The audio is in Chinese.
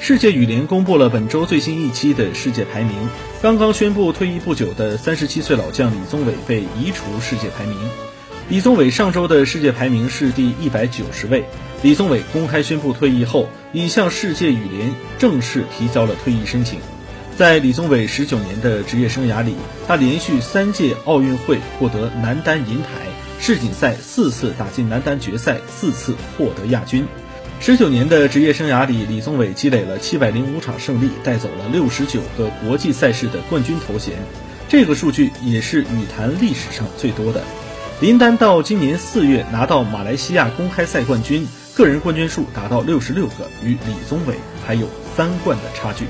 世界羽联公布了本周最新一期的世界排名，刚刚宣布退役不久的三十七岁老将李宗伟被移除世界排名。李宗伟上周的世界排名是第一百九十位。李宗伟公开宣布退役后，已向世界羽联正式提交了退役申请。在李宗伟十九年的职业生涯里，他连续三届奥运会获得男单银牌，世锦赛四次打进男单决赛，四次获得亚军。十九年的职业生涯里，李宗伟积累了七百零五场胜利，带走了六十九个国际赛事的冠军头衔，这个数据也是羽坛历史上最多的。林丹到今年四月拿到马来西亚公开赛冠军，个人冠军数达到六十六个，与李宗伟还有三冠的差距。